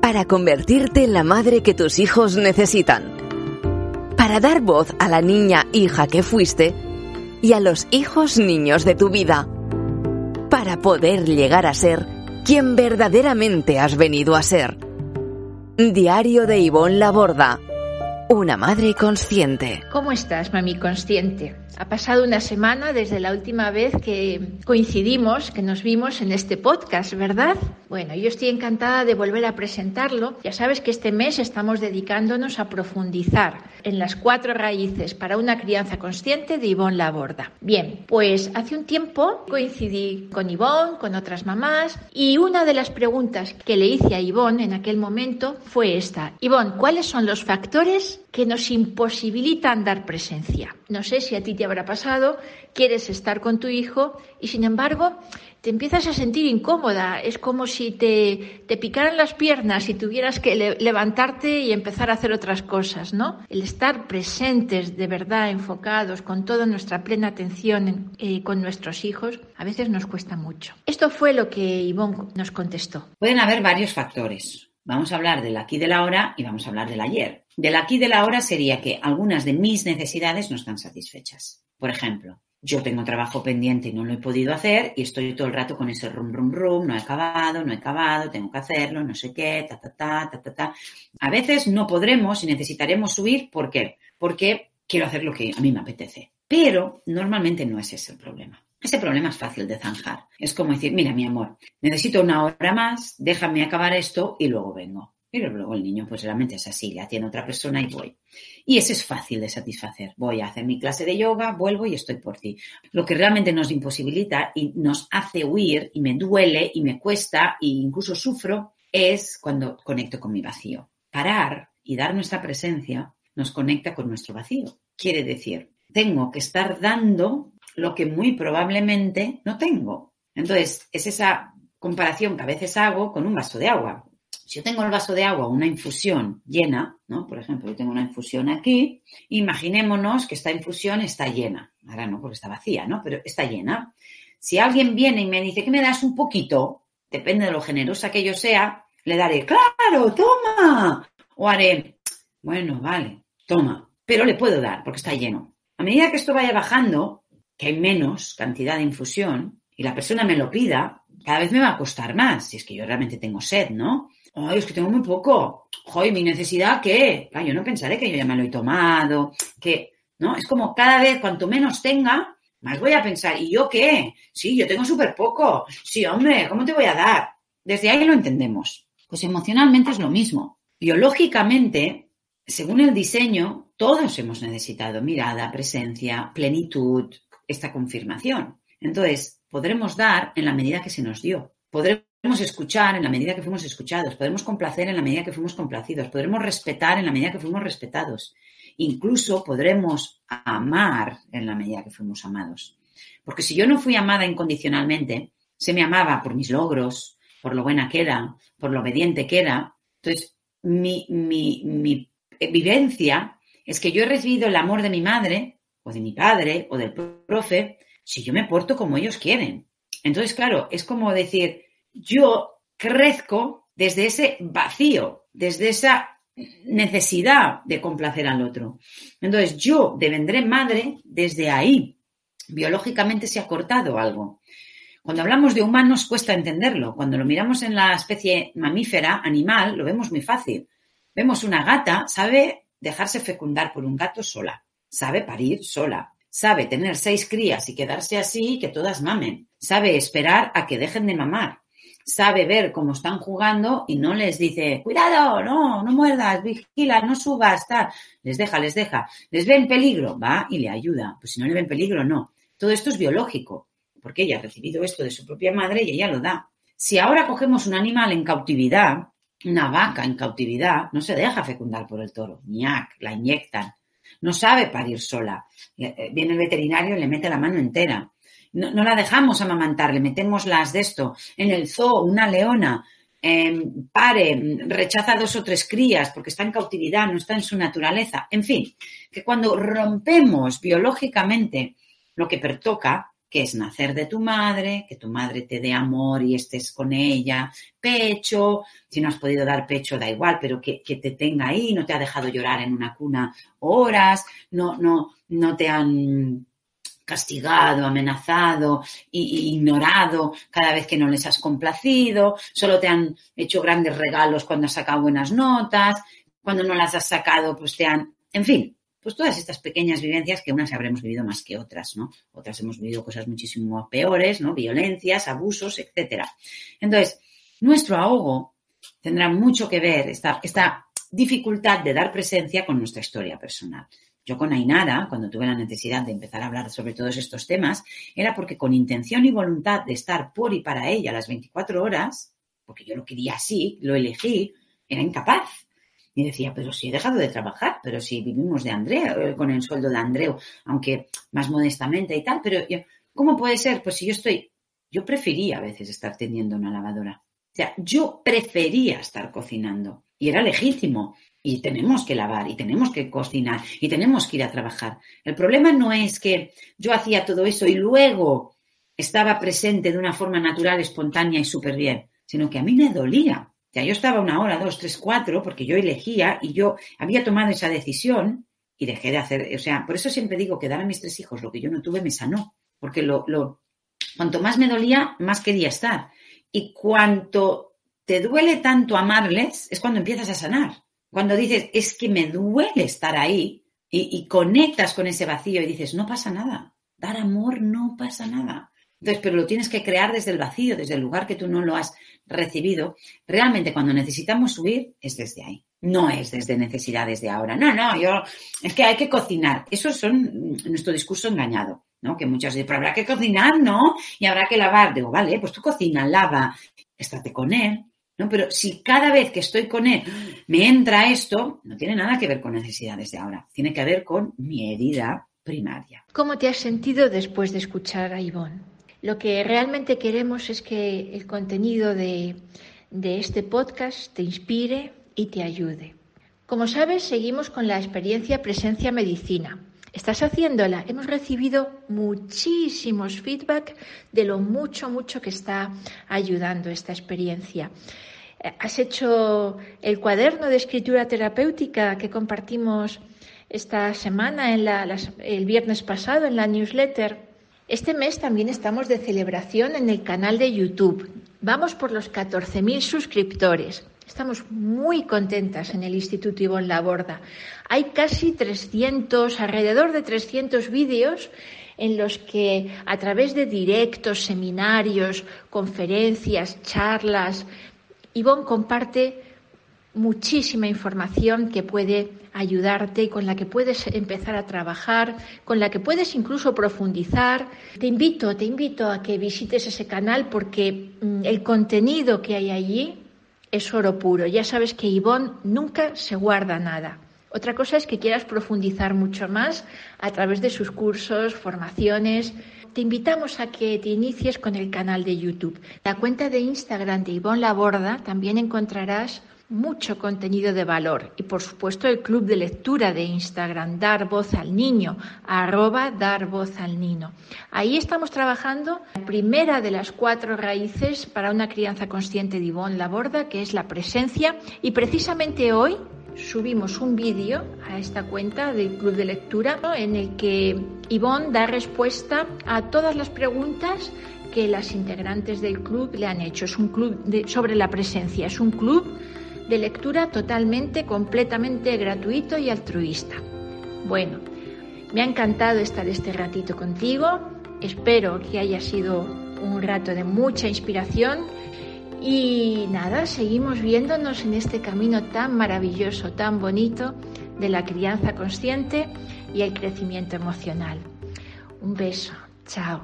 para convertirte en la madre que tus hijos necesitan. Para dar voz a la niña hija que fuiste y a los hijos niños de tu vida. Para poder llegar a ser quien verdaderamente has venido a ser. Diario de Ivonne Laborda. Una madre consciente. ¿Cómo estás, mami consciente? Ha pasado una semana desde la última vez que coincidimos, que nos vimos en este podcast, ¿verdad? Bueno, yo estoy encantada de volver a presentarlo. Ya sabes que este mes estamos dedicándonos a profundizar en las cuatro raíces para una crianza consciente de Ivonne Laborda. Bien, pues hace un tiempo coincidí con Ivonne, con otras mamás, y una de las preguntas que le hice a Ivonne en aquel momento fue esta. Ivonne, ¿cuáles son los factores que nos imposibilitan dar presencia? No sé si a ti te habrá pasado, quieres estar con tu hijo y sin embargo te empiezas a sentir incómoda. Es como si te, te picaran las piernas y tuvieras que levantarte y empezar a hacer otras cosas, ¿no? El estar presentes, de verdad, enfocados, con toda nuestra plena atención eh, con nuestros hijos, a veces nos cuesta mucho. Esto fue lo que Ivonne nos contestó. Pueden haber varios factores. Vamos a hablar del aquí de la hora y vamos a hablar del ayer. Del aquí de la hora sería que algunas de mis necesidades no están satisfechas. Por ejemplo, yo tengo trabajo pendiente y no lo he podido hacer y estoy todo el rato con ese rum, rum, rum, no he acabado, no he acabado, tengo que hacerlo, no sé qué, ta, ta, ta, ta, ta, ta. A veces no podremos y necesitaremos subir. ¿Por qué? Porque quiero hacer lo que a mí me apetece. Pero normalmente no es ese el problema. Ese problema es fácil de zanjar. Es como decir, mira, mi amor, necesito una hora más, déjame acabar esto y luego vengo. Pero luego el niño, pues realmente es así, le atiende otra persona y voy. Y ese es fácil de satisfacer. Voy a hacer mi clase de yoga, vuelvo y estoy por ti. Lo que realmente nos imposibilita y nos hace huir y me duele y me cuesta e incluso sufro es cuando conecto con mi vacío. Parar y dar nuestra presencia nos conecta con nuestro vacío. Quiere decir, tengo que estar dando lo que muy probablemente no tengo. Entonces, es esa comparación que a veces hago con un vaso de agua. Si yo tengo el vaso de agua, una infusión llena, ¿no? Por ejemplo, yo tengo una infusión aquí, imaginémonos que esta infusión está llena. Ahora no, porque está vacía, ¿no? Pero está llena. Si alguien viene y me dice que me das un poquito, depende de lo generosa que yo sea, le daré, claro, toma. O haré, bueno, vale, toma. Pero le puedo dar porque está lleno. A medida que esto vaya bajando, que hay menos cantidad de infusión, y la persona me lo pida, cada vez me va a costar más, si es que yo realmente tengo sed, ¿no? Ay, es que tengo muy poco. Joder, ¿mi necesidad qué? yo no pensaré que yo ya me lo he tomado, que, ¿no? Es como cada vez, cuanto menos tenga, más voy a pensar, ¿y yo qué? Sí, yo tengo súper poco. Sí, hombre, ¿cómo te voy a dar? Desde ahí lo entendemos. Pues emocionalmente es lo mismo. Biológicamente, según el diseño, todos hemos necesitado mirada, presencia, plenitud, esta confirmación. Entonces, podremos dar en la medida que se nos dio. Podremos escuchar en la medida que fuimos escuchados, podemos complacer en la medida que fuimos complacidos, podremos respetar en la medida que fuimos respetados, incluso podremos amar en la medida que fuimos amados. Porque si yo no fui amada incondicionalmente, se me amaba por mis logros, por lo buena que era, por lo obediente que era, entonces mi, mi, mi vivencia es que yo he recibido el amor de mi madre o de mi padre o del profe si yo me porto como ellos quieren. Entonces, claro, es como decir, yo crezco desde ese vacío, desde esa necesidad de complacer al otro. Entonces, yo devendré madre desde ahí. Biológicamente se ha cortado algo. Cuando hablamos de humanos cuesta entenderlo. Cuando lo miramos en la especie mamífera, animal, lo vemos muy fácil. Vemos una gata, sabe dejarse fecundar por un gato sola, sabe parir sola, sabe tener seis crías y quedarse así y que todas mamen, sabe esperar a que dejen de mamar, sabe ver cómo están jugando y no les dice, cuidado, no, no muerdas, vigila, no subas, tal. Les deja, les deja. Les ve en peligro, va y le ayuda. Pues si no le ve en peligro, no. Todo esto es biológico, porque ella ha recibido esto de su propia madre y ella lo da. Si ahora cogemos un animal en cautividad, una vaca en cautividad, no se deja fecundar por el toro, ñac, la inyectan, no sabe parir sola. Eh, viene el veterinario y le mete la mano entera. No, la dejamos amamantar, le metemos las de esto. En el zoo, una leona em, pare, rechaza dos o tres crías porque está en cautividad, no está en su naturaleza. En fin, que cuando rompemos biológicamente lo que pertoca, que es nacer de tu madre, que tu madre te dé amor y estés con ella, pecho, si no has podido dar pecho da igual, pero que, te tenga ahí, no te ha dejado llorar en una cuna horas, no, no, no te han castigado, amenazado e ignorado cada vez que no les has complacido, solo te han hecho grandes regalos cuando has sacado buenas notas, cuando no las has sacado, pues te han, en fin, pues todas estas pequeñas vivencias que unas habremos vivido más que otras, ¿no? Otras hemos vivido cosas muchísimo peores, ¿no? Violencias, abusos, etcétera. Entonces, nuestro ahogo tendrá mucho que ver, esta, esta dificultad de dar presencia con nuestra historia personal. Yo con Ainara, cuando tuve la necesidad de empezar a hablar sobre todos estos temas, era porque con intención y voluntad de estar por y para ella las 24 horas, porque yo lo quería así, lo elegí, era incapaz. Y decía, pero si he dejado de trabajar, pero si vivimos de Andreu, eh, con el sueldo de Andreu, aunque más modestamente y tal, pero ¿cómo puede ser? Pues si yo estoy, yo prefería a veces estar teniendo una lavadora. O sea, yo prefería estar cocinando y era legítimo. Y tenemos que lavar y tenemos que cocinar y tenemos que ir a trabajar. El problema no es que yo hacía todo eso y luego estaba presente de una forma natural, espontánea y súper bien, sino que a mí me dolía sea, yo estaba una hora, dos, tres, cuatro, porque yo elegía y yo había tomado esa decisión y dejé de hacer, o sea, por eso siempre digo que dar a mis tres hijos lo que yo no tuve me sanó, porque lo, lo, cuanto más me dolía, más quería estar. Y cuanto te duele tanto amarles, es cuando empiezas a sanar. Cuando dices, es que me duele estar ahí y, y conectas con ese vacío y dices, no pasa nada. Dar amor no pasa nada. Entonces, pero lo tienes que crear desde el vacío, desde el lugar que tú no lo has recibido. Realmente cuando necesitamos subir es desde ahí. No es desde necesidades de ahora. No, no, yo, es que hay que cocinar. Eso son nuestro discurso engañado, ¿no? Que muchas veces, pero habrá que cocinar, ¿no? Y habrá que lavar. Digo, vale, pues tú cocina, lava, estate con él, ¿no? Pero si cada vez que estoy con él me entra esto, no tiene nada que ver con necesidades de ahora. Tiene que ver con mi herida primaria. ¿Cómo te has sentido después de escuchar a Ivonne? Lo que realmente queremos es que el contenido de, este podcast te inspire y te ayude. Como sabes, seguimos con la experiencia Presencia Medicina. ¿Estás haciéndola? Hemos recibido muchísimos feedback de lo mucho, mucho que está ayudando esta experiencia. Has hecho el cuaderno de escritura terapéutica que compartimos esta semana, en el viernes pasado, en la newsletter. Este mes también estamos de celebración en el canal de YouTube. Vamos por los 14.000 suscriptores. Estamos muy contentas en el Instituto Ivonne Laborda. Hay casi 300, alrededor de 300 vídeos en los que a través de directos, seminarios, conferencias, charlas, Ivonne comparte muchísima información que puede ayudarte y con la que puedes empezar a trabajar, con la que puedes incluso profundizar. Te invito, te invito a que visites ese canal porque mm, el contenido que hay allí es oro puro. Ya sabes que Ivonne nunca se guarda nada. Otra cosa es que quieras profundizar mucho más a través de sus cursos, formaciones. Te invitamos a que te inicies con el canal de YouTube. La cuenta de Instagram de Ivonne Laborda también encontrarás mucho contenido de valor. Y por supuesto el club de lectura de Instagram, Dar Voz al Niño, arroba Dar Voz al Niño. Ahí estamos trabajando. La primera de las cuatro raíces para una crianza consciente de Ivonne Laborda, que es la presencia. Y precisamente hoy subimos un vídeo a esta cuenta del club de lectura en el que Ivonne da respuesta a todas las preguntas que las integrantes del club le han hecho. Es un club sobre la presencia, es un club de lectura totalmente, completamente gratuito y altruista. Bueno, me ha encantado estar este ratito contigo. Espero que haya sido un rato de mucha inspiración. Y nada, seguimos viéndonos en este camino tan maravilloso, tan bonito de la crianza consciente y el crecimiento emocional. Un beso. Chao.